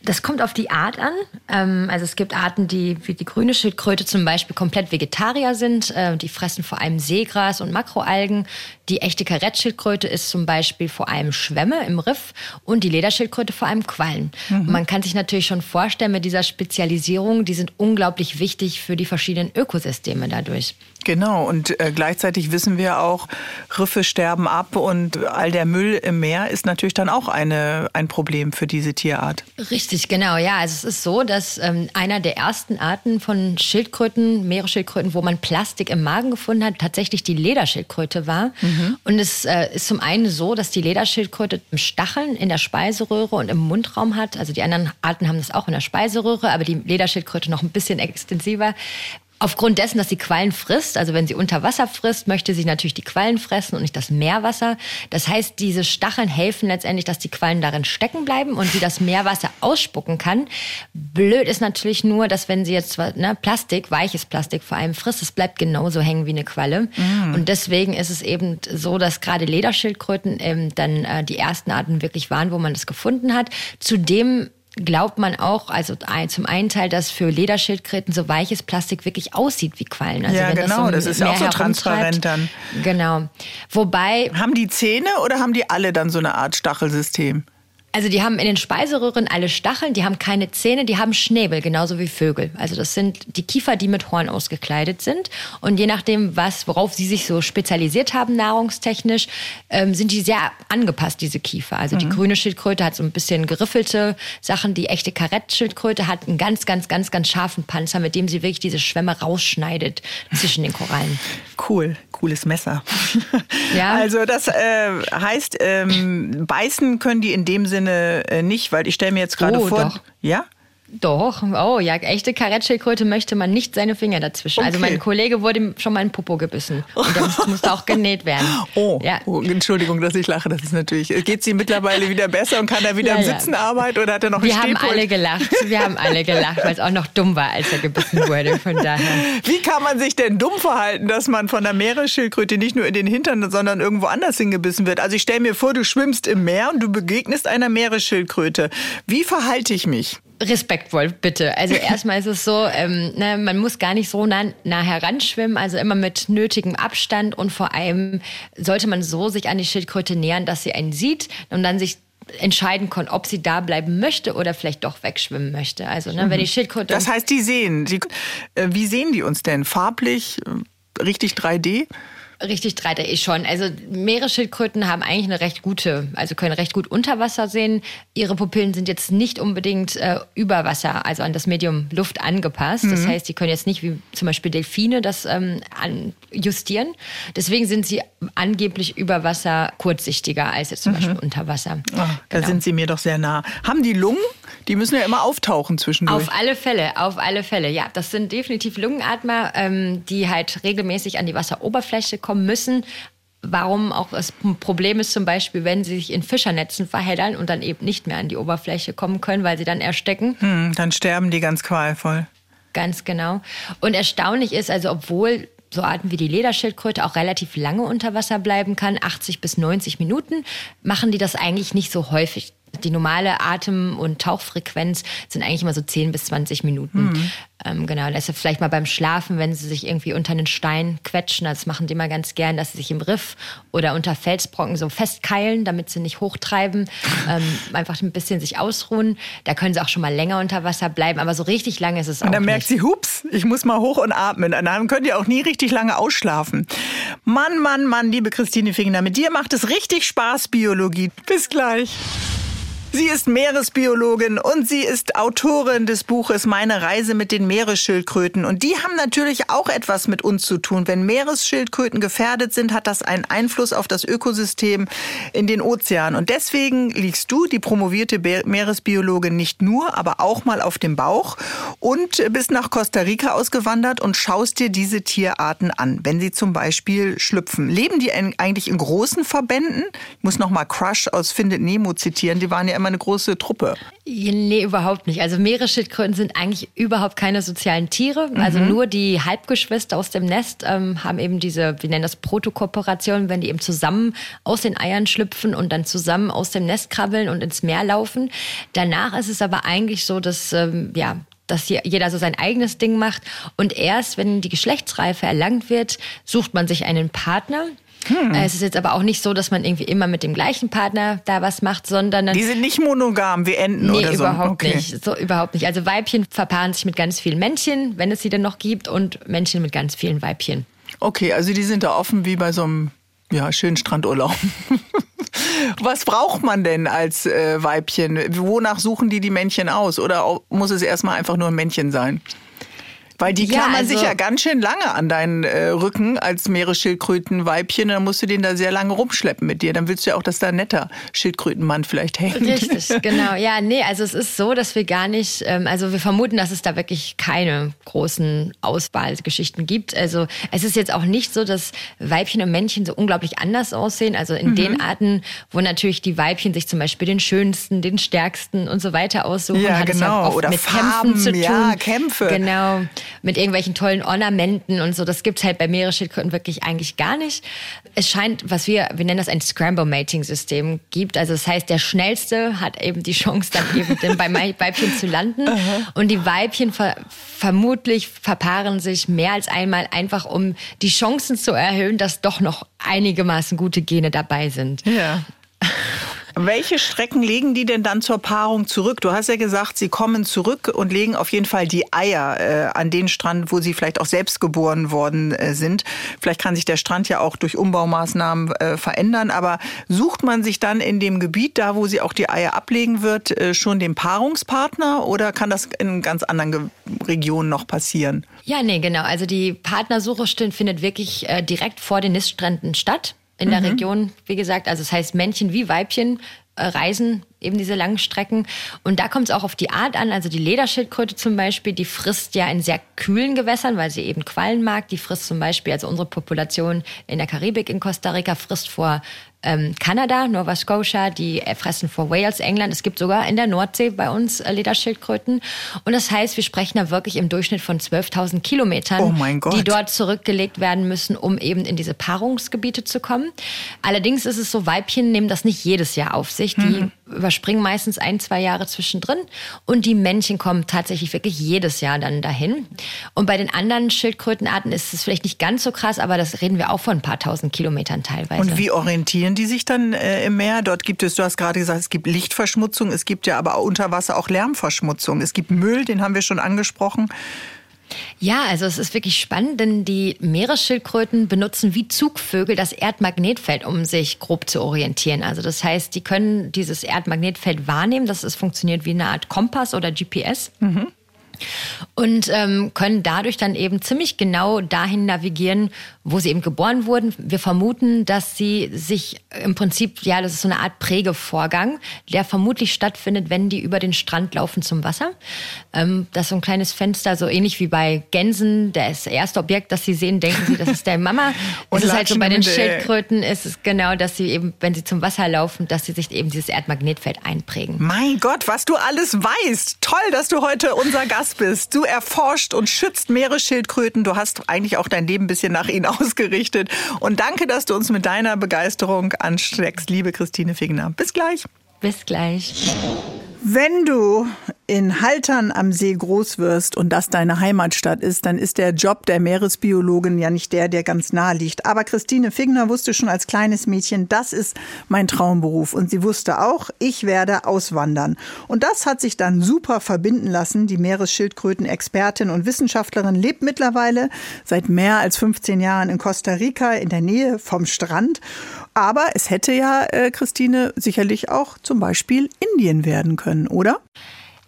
Das kommt auf die Art an. Ähm, also es gibt Arten, die wie die grüne Schildkröte zum Beispiel komplett Vegetarier sind. Äh, die fressen vor allem Seegras und Makroalgen. Die echte Karettschildkröte ist zum Beispiel vor allem Schwämme im Riff und die Lederschildkröte vor allem Quallen. Mhm. man kann sich natürlich schon vorstellen, mit dieser Spezialisierung, die sind unglaublich wichtig für die verschiedenen Ökosysteme dadurch. Genau, und äh, gleichzeitig wissen wir auch, Riffe sterben ab und all der Müll im Meer ist natürlich dann auch eine, ein Problem für diese Tierart. Richtig, genau, ja. Also es ist so, dass ähm, einer der ersten Arten von Schildkröten, Meeresschildkröten, wo man Plastik im Magen gefunden hat, tatsächlich die Lederschildkröte war. Mhm. Und es äh, ist zum einen so, dass die Lederschildkröte Stacheln in der Speiseröhre und im Mundraum hat. Also die anderen Arten haben das auch in der Speiseröhre, aber die Lederschildkröte noch ein bisschen extensiver. Aufgrund dessen, dass sie Quallen frisst, also wenn sie unter Wasser frisst, möchte sie natürlich die Quallen fressen und nicht das Meerwasser. Das heißt, diese Stacheln helfen letztendlich, dass die Quallen darin stecken bleiben und sie das Meerwasser ausspucken kann. Blöd ist natürlich nur, dass wenn sie jetzt ne, Plastik, weiches Plastik vor allem frisst, es bleibt genauso hängen wie eine Qualle. Mm. Und deswegen ist es eben so, dass gerade Lederschildkröten ähm, dann äh, die ersten Arten wirklich waren, wo man das gefunden hat. Zudem glaubt man auch, also zum einen Teil, dass für Lederschildkröten so weiches Plastik wirklich aussieht wie Quallen. Also ja, genau, das, so das ist ja auch so transparent dann. Genau. Wobei. Haben die Zähne oder haben die alle dann so eine Art Stachelsystem? Also die haben in den Speiseröhren alle Stacheln, die haben keine Zähne, die haben Schnäbel, genauso wie Vögel. Also das sind die Kiefer, die mit Horn ausgekleidet sind. Und je nachdem, was, worauf sie sich so spezialisiert haben, nahrungstechnisch, ähm, sind die sehr angepasst, diese Kiefer. Also mhm. die grüne Schildkröte hat so ein bisschen geriffelte Sachen. Die echte Karettschildkröte hat einen ganz, ganz, ganz, ganz scharfen Panzer, mit dem sie wirklich diese Schwämme rausschneidet zwischen den Korallen. Cool, cooles Messer. Ja. Also das äh, heißt, ähm, beißen können die in dem Sinne Sinne äh, nicht, weil ich stelle mir jetzt gerade oh, vor. Doch. Ja? Doch, oh ja, echte Karettschildkröte möchte man nicht seine Finger dazwischen. Okay. Also mein Kollege wurde schon mal in Popo gebissen und der musste auch genäht werden. Oh, ja. oh, Entschuldigung, dass ich lache, das ist natürlich, geht es ihm mittlerweile wieder besser und kann er wieder ja, im Sitzen ja. arbeiten oder hat er noch Wir haben alle gelacht, wir haben alle gelacht, weil es auch noch dumm war, als er gebissen wurde, von daher. Wie kann man sich denn dumm verhalten, dass man von der Meeresschildkröte nicht nur in den Hintern, sondern irgendwo anders hingebissen wird? Also ich stelle mir vor, du schwimmst im Meer und du begegnest einer Meeresschildkröte. Wie verhalte ich mich? Respektvoll, bitte. Also erstmal ist es so, ähm, ne, man muss gar nicht so nah, nah heranschwimmen, also immer mit nötigem Abstand und vor allem sollte man so sich an die Schildkröte nähern, dass sie einen sieht und dann sich entscheiden kann, ob sie da bleiben möchte oder vielleicht doch wegschwimmen möchte. Also ne, wenn die mhm. Schildkröte... Das heißt, die sehen, die, äh, wie sehen die uns denn? Farblich, äh, richtig 3D? Richtig 3D schon. Also Meeresschildkröten haben eigentlich eine recht gute, also können recht gut unter Wasser sehen. Ihre Pupillen sind jetzt nicht unbedingt äh, über Wasser, also an das Medium Luft angepasst. Mhm. Das heißt, sie können jetzt nicht wie zum Beispiel Delfine das ähm, an, justieren. Deswegen sind sie angeblich über Wasser kurzsichtiger als jetzt zum mhm. Beispiel unter Wasser. Oh, genau. Da sind sie mir doch sehr nah. Haben die Lungen? Die müssen ja immer auftauchen zwischendurch. Auf alle Fälle, auf alle Fälle. Ja, das sind definitiv Lungenatmer, ähm, die halt regelmäßig an die Wasseroberfläche kommen müssen. Warum auch das Problem ist zum Beispiel, wenn sie sich in Fischernetzen verheddern und dann eben nicht mehr an die Oberfläche kommen können, weil sie dann erstecken. Hm, dann sterben die ganz qualvoll. Ganz genau. Und erstaunlich ist, also obwohl so Arten wie die Lederschildkröte auch relativ lange unter Wasser bleiben kann, 80 bis 90 Minuten, machen die das eigentlich nicht so häufig die normale Atem- und Tauchfrequenz sind eigentlich immer so 10 bis 20 Minuten. Mhm. Ähm, genau, das ist vielleicht mal beim Schlafen, wenn sie sich irgendwie unter einen Stein quetschen, das machen die immer ganz gern, dass sie sich im Riff oder unter Felsbrocken so festkeilen, damit sie nicht hochtreiben, ähm, einfach ein bisschen sich ausruhen. Da können sie auch schon mal länger unter Wasser bleiben, aber so richtig lange ist es auch Und dann nicht. merkt sie, hups, ich muss mal hoch und atmen. Dann könnt ihr auch nie richtig lange ausschlafen. Mann, Mann, Mann, liebe Christine Fingner, mit dir macht es richtig Spaß, Biologie. Bis gleich. Sie ist Meeresbiologin und sie ist Autorin des Buches Meine Reise mit den Meeresschildkröten. Und die haben natürlich auch etwas mit uns zu tun. Wenn Meeresschildkröten gefährdet sind, hat das einen Einfluss auf das Ökosystem in den Ozeanen. Und deswegen liegst du, die promovierte Meeresbiologin, nicht nur, aber auch mal auf dem Bauch und bist nach Costa Rica ausgewandert und schaust dir diese Tierarten an, wenn sie zum Beispiel schlüpfen. Leben die eigentlich in großen Verbänden? Ich muss noch mal Crush aus Findet Nemo zitieren. Die waren ja immer immer eine große Truppe. Nee, überhaupt nicht. Also Meeresschildkröten sind eigentlich überhaupt keine sozialen Tiere. Mhm. Also nur die Halbgeschwister aus dem Nest ähm, haben eben diese, wir nennen das Protokooperation, wenn die eben zusammen aus den Eiern schlüpfen und dann zusammen aus dem Nest krabbeln und ins Meer laufen. Danach ist es aber eigentlich so, dass ähm, ja, dass jeder so sein eigenes Ding macht. Und erst, wenn die Geschlechtsreife erlangt wird, sucht man sich einen Partner. Hm. Es ist jetzt aber auch nicht so, dass man irgendwie immer mit dem gleichen Partner da was macht, sondern die sind nicht monogam wie Enten nee, oder so. überhaupt okay. nicht. So überhaupt nicht. Also Weibchen verpaaren sich mit ganz vielen Männchen, wenn es sie denn noch gibt, und Männchen mit ganz vielen Weibchen. Okay, also die sind da offen wie bei so einem ja, schönen Strandurlaub. Was braucht man denn als äh, Weibchen? Wonach suchen die die Männchen aus? Oder muss es erstmal einfach nur ein Männchen sein? Weil die ja, klammern also, sich ja ganz schön lange an deinen äh, Rücken als Meeresschildkrötenweibchen. Dann musst du den da sehr lange rumschleppen mit dir. Dann willst du ja auch, dass da ein netter Schildkrötenmann vielleicht hängt. Richtig, genau. Ja, nee, also es ist so, dass wir gar nicht, ähm, also wir vermuten, dass es da wirklich keine großen Auswahlgeschichten gibt. Also es ist jetzt auch nicht so, dass Weibchen und Männchen so unglaublich anders aussehen. Also in mhm. den Arten, wo natürlich die Weibchen sich zum Beispiel den schönsten, den stärksten und so weiter aussuchen, ja, hat genau. es ja genau. oft Oder mit Farben, Kämpfen zu tun. Ja, Kämpfe. Genau mit irgendwelchen tollen Ornamenten und so. Das gibt es halt bei Meeresschildkröten wirklich eigentlich gar nicht. Es scheint, was wir, wir nennen das ein Scramble-Mating-System gibt. Also das heißt, der Schnellste hat eben die Chance, dann eben bei Weibchen zu landen. Und die Weibchen ver vermutlich verpaaren sich mehr als einmal einfach, um die Chancen zu erhöhen, dass doch noch einigermaßen gute Gene dabei sind. Ja. Welche Strecken legen die denn dann zur Paarung zurück? Du hast ja gesagt, sie kommen zurück und legen auf jeden Fall die Eier äh, an den Strand, wo sie vielleicht auch selbst geboren worden äh, sind. Vielleicht kann sich der Strand ja auch durch Umbaumaßnahmen äh, verändern, aber sucht man sich dann in dem Gebiet, da wo sie auch die Eier ablegen wird, äh, schon den Paarungspartner oder kann das in ganz anderen Regionen noch passieren? Ja, nee, genau. Also die Partnersuche findet wirklich äh, direkt vor den Niststränden statt in der mhm. Region, wie gesagt. Also das heißt, Männchen wie Weibchen äh, reisen eben diese langen Strecken. Und da kommt es auch auf die Art an. Also die Lederschildkröte zum Beispiel, die frisst ja in sehr kühlen Gewässern, weil sie eben Quallen mag. Die frisst zum Beispiel, also unsere Population in der Karibik in Costa Rica frisst vor ähm, Kanada, Nova Scotia, die fressen vor Wales, England. Es gibt sogar in der Nordsee bei uns äh, Lederschildkröten. Und das heißt, wir sprechen da wirklich im Durchschnitt von 12.000 Kilometern, oh die dort zurückgelegt werden müssen, um eben in diese Paarungsgebiete zu kommen. Allerdings ist es so, Weibchen nehmen das nicht jedes Jahr auf sich. Die mhm überspringen meistens ein, zwei Jahre zwischendrin und die Männchen kommen tatsächlich wirklich jedes Jahr dann dahin. Und bei den anderen Schildkrötenarten ist es vielleicht nicht ganz so krass, aber das reden wir auch von ein paar tausend Kilometern teilweise. Und wie orientieren die sich dann äh, im Meer? Dort gibt es, du hast gerade gesagt, es gibt Lichtverschmutzung, es gibt ja aber unter Wasser auch Lärmverschmutzung. Es gibt Müll, den haben wir schon angesprochen. Ja, also es ist wirklich spannend, denn die Meeresschildkröten benutzen wie Zugvögel das Erdmagnetfeld, um sich grob zu orientieren. Also das heißt, die können dieses Erdmagnetfeld wahrnehmen. Das ist, funktioniert wie eine Art Kompass oder GPS. Mhm und ähm, können dadurch dann eben ziemlich genau dahin navigieren, wo sie eben geboren wurden. Wir vermuten, dass sie sich im Prinzip, ja, das ist so eine Art Prägevorgang, der vermutlich stattfindet, wenn die über den Strand laufen zum Wasser. Ähm, das ist so ein kleines Fenster, so ähnlich wie bei Gänsen. Das erste Objekt, das sie sehen, denken sie, das ist der Mama. Und es ist halt so bei den Schildkröten ist es genau, dass sie eben, wenn sie zum Wasser laufen, dass sie sich eben dieses Erdmagnetfeld einprägen. Mein Gott, was du alles weißt. Toll, dass du heute unser Gast Gast bist. Du erforscht und schützt Meeresschildkröten. Du hast eigentlich auch dein Leben ein bisschen nach ihnen ausgerichtet. Und danke, dass du uns mit deiner Begeisterung ansteckst, liebe Christine Figner. Bis gleich. Bis gleich. Wenn du in Haltern am See groß wirst und das deine Heimatstadt ist, dann ist der Job der Meeresbiologin ja nicht der, der ganz nahe liegt. Aber Christine Figner wusste schon als kleines Mädchen, das ist mein Traumberuf. Und sie wusste auch, ich werde auswandern. Und das hat sich dann super verbinden lassen. Die Meeresschildkröten-Expertin und Wissenschaftlerin lebt mittlerweile seit mehr als 15 Jahren in Costa Rica in der Nähe vom Strand. Aber es hätte ja, äh, Christine, sicherlich auch zum Beispiel Indien werden können, oder?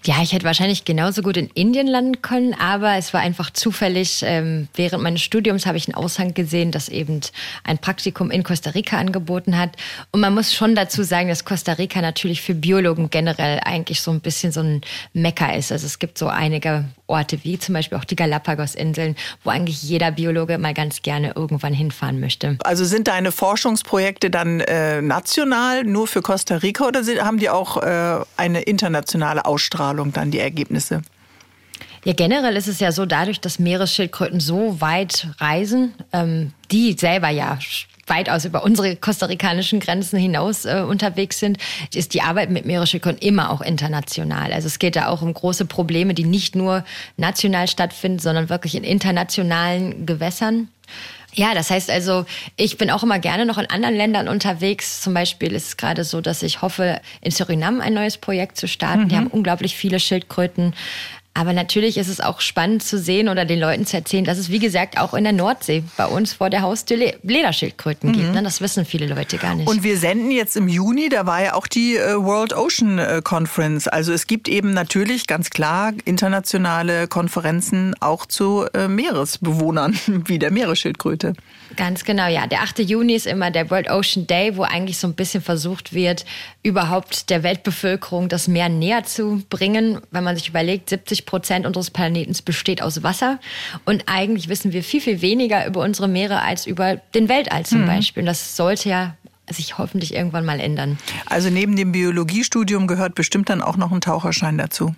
Ja, ich hätte wahrscheinlich genauso gut in Indien landen können, aber es war einfach zufällig. Ähm, während meines Studiums habe ich einen Aushang gesehen, das eben ein Praktikum in Costa Rica angeboten hat. Und man muss schon dazu sagen, dass Costa Rica natürlich für Biologen generell eigentlich so ein bisschen so ein Mecker ist. Also es gibt so einige Orte wie zum Beispiel auch die Galapagos-Inseln, wo eigentlich jeder Biologe mal ganz gerne irgendwann hinfahren möchte. Also sind deine Forschungsprojekte dann äh, national nur für Costa Rica oder haben die auch äh, eine internationale Ausstrahlung dann die Ergebnisse? Ja, generell ist es ja so, dadurch, dass Meeresschildkröten so weit reisen, ähm, die selber ja weitaus über unsere kostarikanischen Grenzen hinaus äh, unterwegs sind, ist die Arbeit mit Meeresschildkröten immer auch international. Also es geht da auch um große Probleme, die nicht nur national stattfinden, sondern wirklich in internationalen Gewässern. Ja, das heißt also, ich bin auch immer gerne noch in anderen Ländern unterwegs. Zum Beispiel ist es gerade so, dass ich hoffe, in Suriname ein neues Projekt zu starten. Mhm. Die haben unglaublich viele Schildkröten. Aber natürlich ist es auch spannend zu sehen oder den Leuten zu erzählen, dass es, wie gesagt, auch in der Nordsee bei uns vor der Haustür Lederschildkröten mhm. gibt. Ne? Das wissen viele Leute gar nicht. Und wir senden jetzt im Juni, da war ja auch die äh, World Ocean äh, Conference. Also es gibt eben natürlich ganz klar internationale Konferenzen auch zu äh, Meeresbewohnern, wie der Meeresschildkröte. Ganz genau, ja. Der 8. Juni ist immer der World Ocean Day, wo eigentlich so ein bisschen versucht wird, überhaupt der Weltbevölkerung das Meer näher zu bringen. Wenn man sich überlegt, 70 Prozent unseres Planeten besteht aus Wasser. Und eigentlich wissen wir viel, viel weniger über unsere Meere als über den Weltall zum mhm. Beispiel. Und das sollte ja sich hoffentlich irgendwann mal ändern. Also neben dem Biologiestudium gehört bestimmt dann auch noch ein Taucherschein dazu.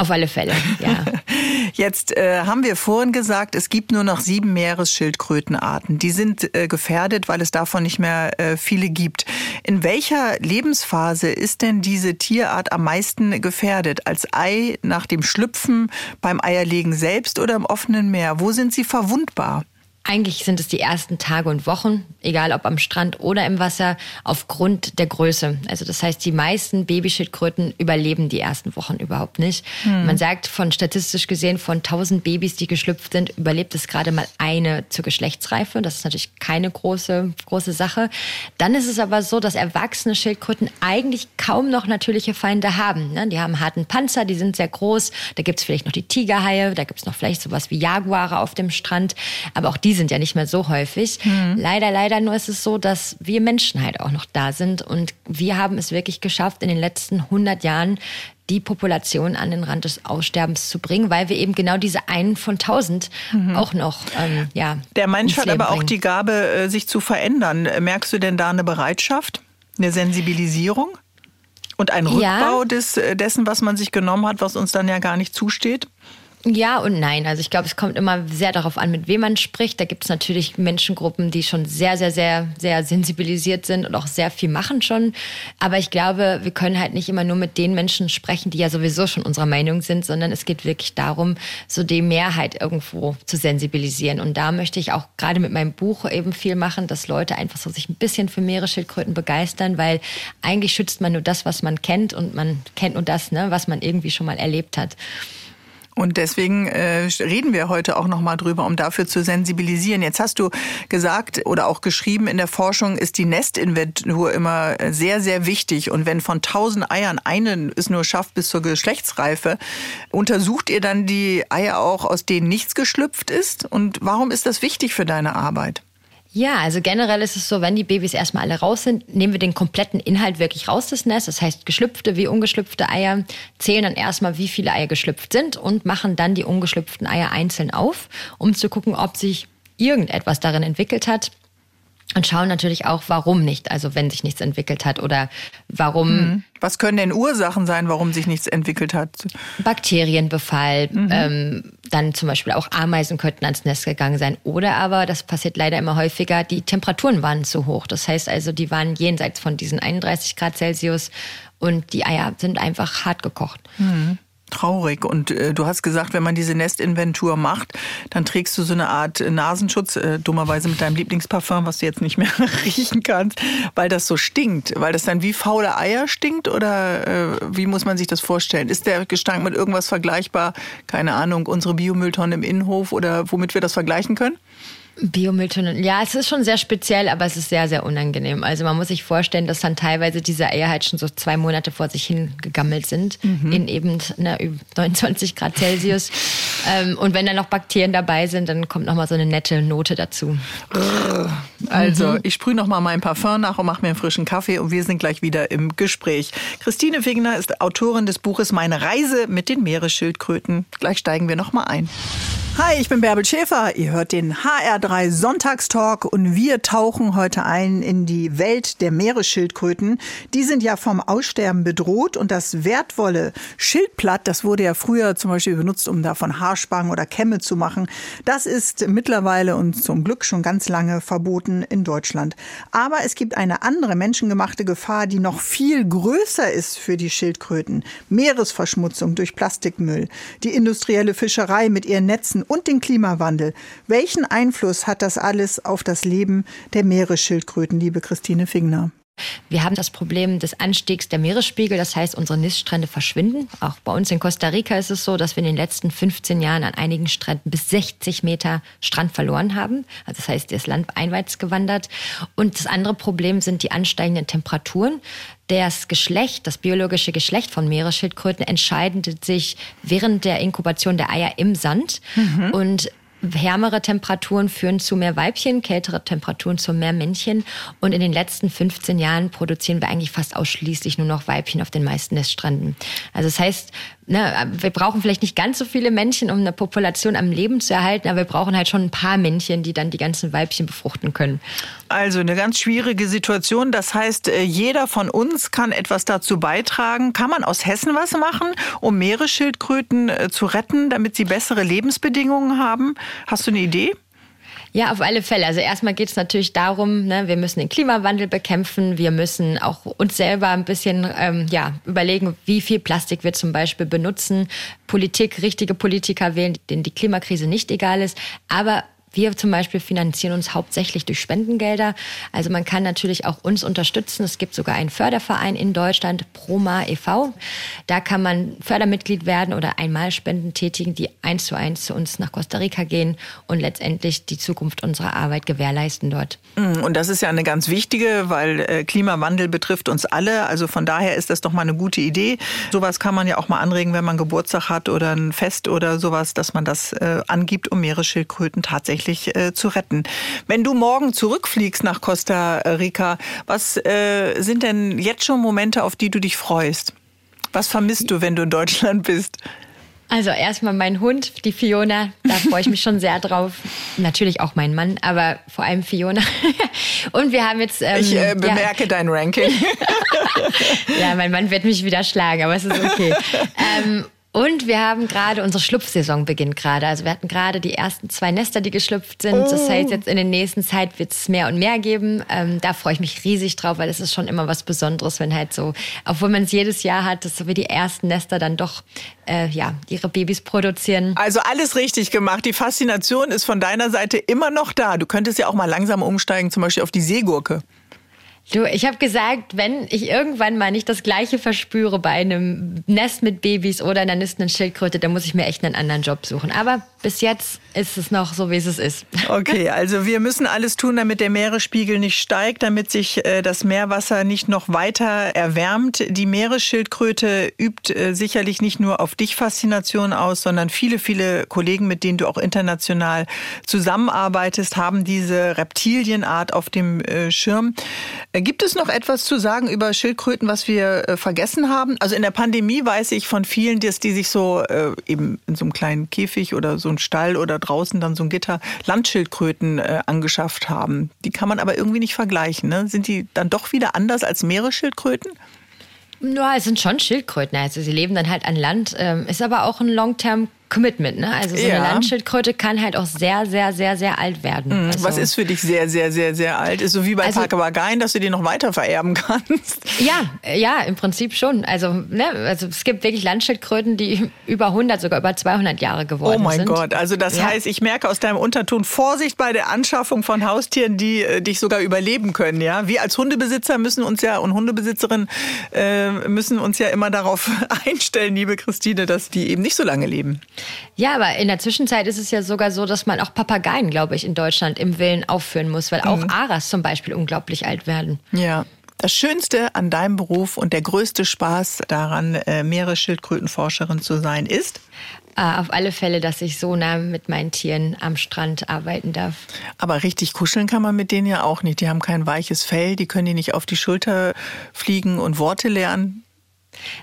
Auf alle Fälle, ja. Jetzt äh, haben wir vorhin gesagt, es gibt nur noch sieben Meeresschildkrötenarten. Die sind äh, gefährdet, weil es davon nicht mehr äh, viele gibt. In welcher Lebensphase ist denn diese Tierart am meisten gefährdet? Als Ei nach dem Schlüpfen, beim Eierlegen selbst oder im offenen Meer? Wo sind sie verwundbar? Eigentlich sind es die ersten Tage und Wochen, egal ob am Strand oder im Wasser, aufgrund der Größe. Also das heißt, die meisten Babyschildkröten überleben die ersten Wochen überhaupt nicht. Hm. Man sagt von statistisch gesehen von 1000 Babys, die geschlüpft sind, überlebt es gerade mal eine zur Geschlechtsreife. Das ist natürlich keine große große Sache. Dann ist es aber so, dass erwachsene Schildkröten eigentlich kaum noch natürliche Feinde haben. Ne? Die haben harten Panzer, die sind sehr groß. Da gibt es vielleicht noch die Tigerhaie, da gibt es noch vielleicht sowas wie Jaguare auf dem Strand. Aber auch diese sind ja nicht mehr so häufig. Mhm. Leider, leider nur ist es so, dass wir Menschen halt auch noch da sind und wir haben es wirklich geschafft, in den letzten 100 Jahren die Population an den Rand des Aussterbens zu bringen, weil wir eben genau diese einen von tausend mhm. auch noch, ähm, ja. Der Mensch hat aber bringen. auch die Gabe, äh, sich zu verändern. Merkst du denn da eine Bereitschaft, eine Sensibilisierung? Und ein Rückbau ja. des, äh, dessen, was man sich genommen hat, was uns dann ja gar nicht zusteht? Ja und nein. Also ich glaube, es kommt immer sehr darauf an, mit wem man spricht. Da gibt es natürlich Menschengruppen, die schon sehr, sehr, sehr, sehr sensibilisiert sind und auch sehr viel machen schon. Aber ich glaube, wir können halt nicht immer nur mit den Menschen sprechen, die ja sowieso schon unserer Meinung sind, sondern es geht wirklich darum, so die Mehrheit irgendwo zu sensibilisieren. Und da möchte ich auch gerade mit meinem Buch eben viel machen, dass Leute einfach so sich ein bisschen für Meeresschildkröten begeistern, weil eigentlich schützt man nur das, was man kennt und man kennt nur das, ne, was man irgendwie schon mal erlebt hat. Und deswegen äh, reden wir heute auch noch mal drüber, um dafür zu sensibilisieren. Jetzt hast du gesagt oder auch geschrieben, in der Forschung ist die Nestinventur immer sehr, sehr wichtig. Und wenn von tausend Eiern einen es nur schafft bis zur Geschlechtsreife, untersucht ihr dann die Eier auch, aus denen nichts geschlüpft ist? Und warum ist das wichtig für deine Arbeit? Ja, also generell ist es so, wenn die Babys erstmal alle raus sind, nehmen wir den kompletten Inhalt wirklich raus des Nests. Das heißt, geschlüpfte wie ungeschlüpfte Eier zählen dann erstmal, wie viele Eier geschlüpft sind und machen dann die ungeschlüpften Eier einzeln auf, um zu gucken, ob sich irgendetwas darin entwickelt hat, und schauen natürlich auch, warum nicht, also wenn sich nichts entwickelt hat oder warum. Mhm. Was können denn Ursachen sein, warum sich nichts entwickelt hat? Bakterienbefall, mhm. ähm, dann zum Beispiel auch Ameisen könnten ans Nest gegangen sein. Oder aber, das passiert leider immer häufiger, die Temperaturen waren zu hoch. Das heißt also, die waren jenseits von diesen 31 Grad Celsius und die Eier sind einfach hart gekocht. Mhm. Traurig. Und äh, du hast gesagt, wenn man diese Nestinventur macht, dann trägst du so eine Art Nasenschutz, äh, dummerweise mit deinem Lieblingsparfum, was du jetzt nicht mehr riechen kannst, weil das so stinkt. Weil das dann wie faule Eier stinkt oder äh, wie muss man sich das vorstellen? Ist der Gestank mit irgendwas vergleichbar? Keine Ahnung, unsere Biomülltonne im Innenhof oder womit wir das vergleichen können? Biomülltonnen, ja, es ist schon sehr speziell, aber es ist sehr, sehr unangenehm. Also man muss sich vorstellen, dass dann teilweise diese Eier halt schon so zwei Monate vor sich hingegammelt sind, mhm. in eben ne, 29 Grad Celsius. ähm, und wenn dann noch Bakterien dabei sind, dann kommt nochmal so eine nette Note dazu. Also, mhm. ich sprühe nochmal mein Parfum nach und mache mir einen frischen Kaffee und wir sind gleich wieder im Gespräch. Christine Figner ist Autorin des Buches Meine Reise mit den Meeresschildkröten. Gleich steigen wir nochmal ein. Hi, ich bin Bärbel Schäfer. Ihr hört den HR3 Sonntagstalk und wir tauchen heute ein in die Welt der Meeresschildkröten. Die sind ja vom Aussterben bedroht und das wertvolle Schildblatt, das wurde ja früher zum Beispiel benutzt, um davon Haarspangen oder Kämme zu machen. Das ist mittlerweile und zum Glück schon ganz lange verboten in Deutschland. Aber es gibt eine andere menschengemachte Gefahr, die noch viel größer ist für die Schildkröten. Meeresverschmutzung durch Plastikmüll, die industrielle Fischerei mit ihren Netzen und den Klimawandel. Welchen Einfluss hat das alles auf das Leben der Meeresschildkröten, liebe Christine Fingner? Wir haben das Problem des Anstiegs der Meeresspiegel, das heißt, unsere Niststrände verschwinden. Auch bei uns in Costa Rica ist es so, dass wir in den letzten 15 Jahren an einigen Stränden bis 60 Meter Strand verloren haben. Also das heißt, das Land einwärts gewandert. Und das andere Problem sind die ansteigenden Temperaturen. Das Geschlecht, das biologische Geschlecht von Meeresschildkröten entscheidet sich während der Inkubation der Eier im Sand. Mhm. Und Wärmere Temperaturen führen zu mehr Weibchen, kältere Temperaturen zu mehr Männchen. Und in den letzten 15 Jahren produzieren wir eigentlich fast ausschließlich nur noch Weibchen auf den meisten Neststränden. Also das heißt, ne, wir brauchen vielleicht nicht ganz so viele Männchen, um eine Population am Leben zu erhalten, aber wir brauchen halt schon ein paar Männchen, die dann die ganzen Weibchen befruchten können. Also eine ganz schwierige Situation. Das heißt, äh, jeder von uns kann etwas dazu beitragen. Kann man aus Hessen was machen, um Meeresschildkröten äh, zu retten, damit sie bessere Lebensbedingungen haben? Hast du eine Idee? Ja, auf alle Fälle. Also erstmal geht es natürlich darum, ne, wir müssen den Klimawandel bekämpfen. Wir müssen auch uns selber ein bisschen ähm, ja, überlegen, wie viel Plastik wir zum Beispiel benutzen. Politik, richtige Politiker wählen, denen die Klimakrise nicht egal ist. Aber wir zum Beispiel finanzieren uns hauptsächlich durch Spendengelder. Also man kann natürlich auch uns unterstützen. Es gibt sogar einen Förderverein in Deutschland, Proma e.V. Da kann man Fördermitglied werden oder einmal Spenden tätigen, die eins zu eins zu uns nach Costa Rica gehen und letztendlich die Zukunft unserer Arbeit gewährleisten dort. Mm, und das ist ja eine ganz wichtige, weil äh, Klimawandel betrifft uns alle. Also von daher ist das doch mal eine gute Idee. Sowas kann man ja auch mal anregen, wenn man Geburtstag hat oder ein Fest oder sowas, dass man das äh, angibt, um Meeresschildkröten tatsächlich tatsächlich äh, zu retten. Wenn du morgen zurückfliegst nach Costa Rica, was äh, sind denn jetzt schon Momente, auf die du dich freust? Was vermisst du, wenn du in Deutschland bist? Also erstmal mein Hund, die Fiona, da freue ich mich schon sehr drauf. Natürlich auch mein Mann, aber vor allem Fiona. Und wir haben jetzt. Ähm, ich äh, bemerke ja. dein Ranking. ja, mein Mann wird mich wieder schlagen, aber es ist okay. Ähm, und wir haben gerade, unsere Schlupfsaison beginnt gerade. Also wir hatten gerade die ersten zwei Nester, die geschlüpft sind. Oh. Das heißt, jetzt in der nächsten Zeit wird es mehr und mehr geben. Ähm, da freue ich mich riesig drauf, weil es ist schon immer was Besonderes, wenn halt so, obwohl man es jedes Jahr hat, dass so wie die ersten Nester dann doch äh, ja, ihre Babys produzieren. Also alles richtig gemacht. Die Faszination ist von deiner Seite immer noch da. Du könntest ja auch mal langsam umsteigen, zum Beispiel auf die Seegurke. Du, ich habe gesagt, wenn ich irgendwann mal nicht das Gleiche verspüre bei einem Nest mit Babys oder einer nistenden Schildkröte, dann muss ich mir echt einen anderen Job suchen. Aber bis jetzt ist es noch so, wie es ist. Okay, also wir müssen alles tun, damit der Meeresspiegel nicht steigt, damit sich äh, das Meerwasser nicht noch weiter erwärmt. Die Meeresschildkröte übt äh, sicherlich nicht nur auf dich Faszination aus, sondern viele, viele Kollegen, mit denen du auch international zusammenarbeitest, haben diese Reptilienart auf dem äh, Schirm. Gibt es noch etwas zu sagen über Schildkröten, was wir vergessen haben? Also in der Pandemie weiß ich von vielen, dass die sich so eben in so einem kleinen Käfig oder so einem Stall oder draußen dann so ein Gitter Landschildkröten äh, angeschafft haben. Die kann man aber irgendwie nicht vergleichen. Ne? Sind die dann doch wieder anders als Meeresschildkröten? Ja, es sind schon Schildkröten. Also sie leben dann halt an Land, ähm, ist aber auch ein Long-Term Commitment, ne? Also so ja. eine Landschildkröte kann halt auch sehr, sehr, sehr, sehr alt werden. Mhm. Also Was ist für dich sehr, sehr, sehr, sehr alt? Ist so wie bei also, Papageien, dass du die noch weiter vererben kannst? Ja, ja, im Prinzip schon. Also, ne, also es gibt wirklich Landschildkröten, die über 100, sogar über 200 Jahre geworden sind. Oh mein sind. Gott, also das ja. heißt, ich merke aus deinem Unterton Vorsicht bei der Anschaffung von Haustieren, die äh, dich sogar überleben können, ja? Wir als Hundebesitzer müssen uns ja und Hundebesitzerinnen äh, müssen uns ja immer darauf einstellen, liebe Christine, dass die eben nicht so lange leben. Ja, aber in der Zwischenzeit ist es ja sogar so, dass man auch Papageien, glaube ich, in Deutschland im Willen aufführen muss, weil auch mhm. Aras zum Beispiel unglaublich alt werden. Ja. Das Schönste an deinem Beruf und der größte Spaß daran, äh, Meeresschildkrötenforscherin zu sein, ist? Uh, auf alle Fälle, dass ich so nah mit meinen Tieren am Strand arbeiten darf. Aber richtig kuscheln kann man mit denen ja auch nicht. Die haben kein weiches Fell, die können die nicht auf die Schulter fliegen und Worte lernen.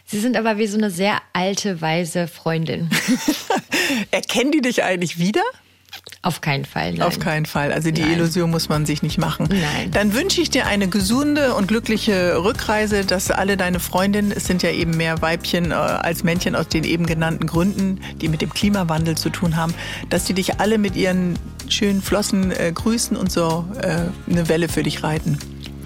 Sie sind aber wie so eine sehr alte, weise Freundin. Erkennen die dich eigentlich wieder? Auf keinen Fall. Nein. Auf keinen Fall. Also die Nein. Illusion muss man sich nicht machen. Nein. Dann wünsche ich dir eine gesunde und glückliche Rückreise, dass alle deine Freundinnen, es sind ja eben mehr Weibchen äh, als Männchen aus den eben genannten Gründen, die mit dem Klimawandel zu tun haben, dass die dich alle mit ihren schönen Flossen äh, grüßen und so äh, eine Welle für dich reiten.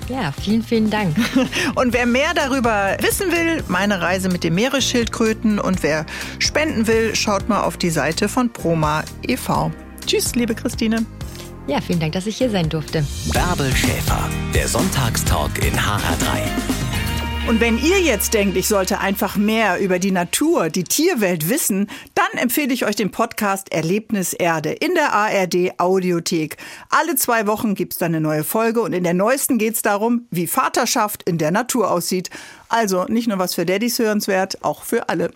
Ja, vielen, vielen Dank. Und wer mehr darüber wissen will, meine Reise mit den Meeresschildkröten und wer spenden will, schaut mal auf die Seite von Proma e.V. Tschüss, liebe Christine. Ja, vielen Dank, dass ich hier sein durfte. Bärbel Schäfer, der Sonntagstalk in HR3. Und wenn ihr jetzt denkt, ich sollte einfach mehr über die Natur, die Tierwelt wissen, dann empfehle ich euch den Podcast Erlebnis Erde in der ARD Audiothek. Alle zwei Wochen gibt's da eine neue Folge und in der neuesten geht's darum, wie Vaterschaft in der Natur aussieht. Also nicht nur was für Daddys hörenswert, auch für alle.